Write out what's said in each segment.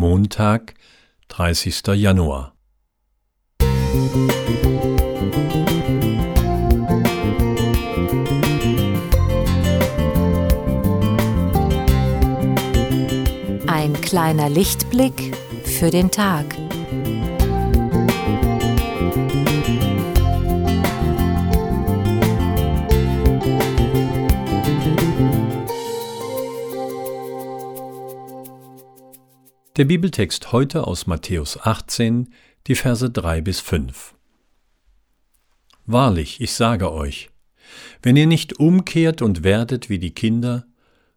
Montag, 30. Januar. Ein kleiner Lichtblick für den Tag. Der Bibeltext heute aus Matthäus 18, die Verse 3 bis 5. Wahrlich, ich sage euch, wenn ihr nicht umkehrt und werdet wie die Kinder,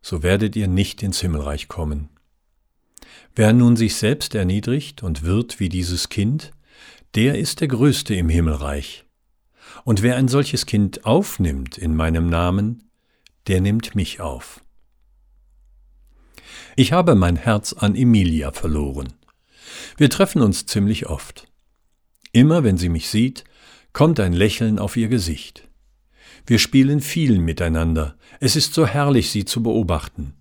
so werdet ihr nicht ins Himmelreich kommen. Wer nun sich selbst erniedrigt und wird wie dieses Kind, der ist der Größte im Himmelreich. Und wer ein solches Kind aufnimmt in meinem Namen, der nimmt mich auf. Ich habe mein Herz an Emilia verloren. Wir treffen uns ziemlich oft. Immer wenn sie mich sieht, kommt ein Lächeln auf ihr Gesicht. Wir spielen viel miteinander. Es ist so herrlich, sie zu beobachten.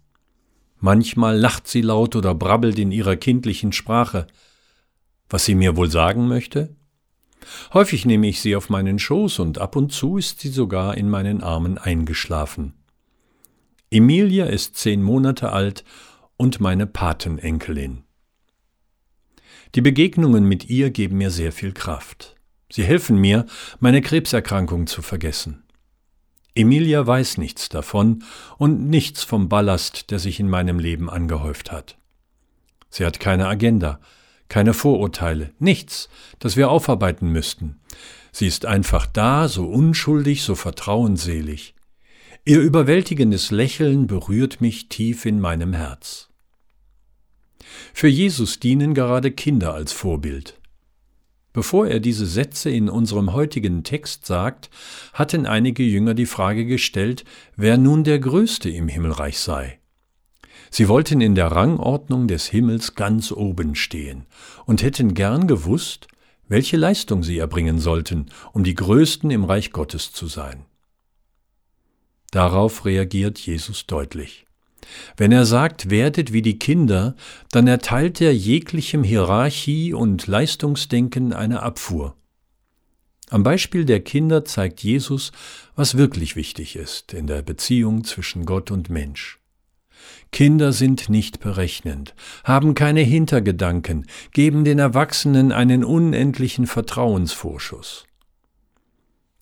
Manchmal lacht sie laut oder brabbelt in ihrer kindlichen Sprache. Was sie mir wohl sagen möchte? Häufig nehme ich sie auf meinen Schoß und ab und zu ist sie sogar in meinen Armen eingeschlafen. Emilia ist zehn Monate alt und meine Patenenkelin. Die Begegnungen mit ihr geben mir sehr viel Kraft. Sie helfen mir, meine Krebserkrankung zu vergessen. Emilia weiß nichts davon und nichts vom Ballast, der sich in meinem Leben angehäuft hat. Sie hat keine Agenda, keine Vorurteile, nichts, das wir aufarbeiten müssten. Sie ist einfach da, so unschuldig, so vertrauensselig. Ihr überwältigendes Lächeln berührt mich tief in meinem Herz. Für Jesus dienen gerade Kinder als Vorbild. Bevor er diese Sätze in unserem heutigen Text sagt, hatten einige Jünger die Frage gestellt, wer nun der Größte im Himmelreich sei. Sie wollten in der Rangordnung des Himmels ganz oben stehen und hätten gern gewusst, welche Leistung sie erbringen sollten, um die Größten im Reich Gottes zu sein. Darauf reagiert Jesus deutlich. Wenn er sagt, werdet wie die Kinder, dann erteilt er jeglichem Hierarchie und Leistungsdenken eine Abfuhr. Am Beispiel der Kinder zeigt Jesus, was wirklich wichtig ist in der Beziehung zwischen Gott und Mensch. Kinder sind nicht berechnend, haben keine Hintergedanken, geben den Erwachsenen einen unendlichen Vertrauensvorschuss.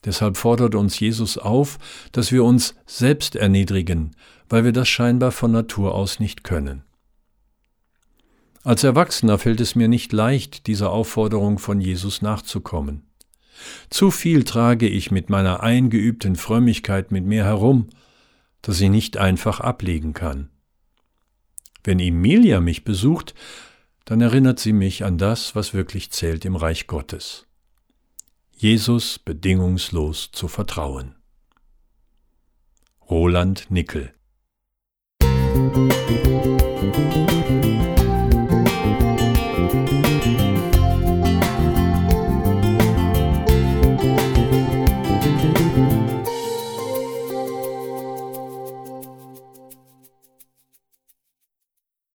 Deshalb fordert uns Jesus auf, dass wir uns selbst erniedrigen, weil wir das scheinbar von Natur aus nicht können. Als Erwachsener fällt es mir nicht leicht, dieser Aufforderung von Jesus nachzukommen. Zu viel trage ich mit meiner eingeübten Frömmigkeit mit mir herum, dass ich nicht einfach ablegen kann. Wenn Emilia mich besucht, dann erinnert sie mich an das, was wirklich zählt im Reich Gottes. Jesus bedingungslos zu vertrauen. Roland Nickel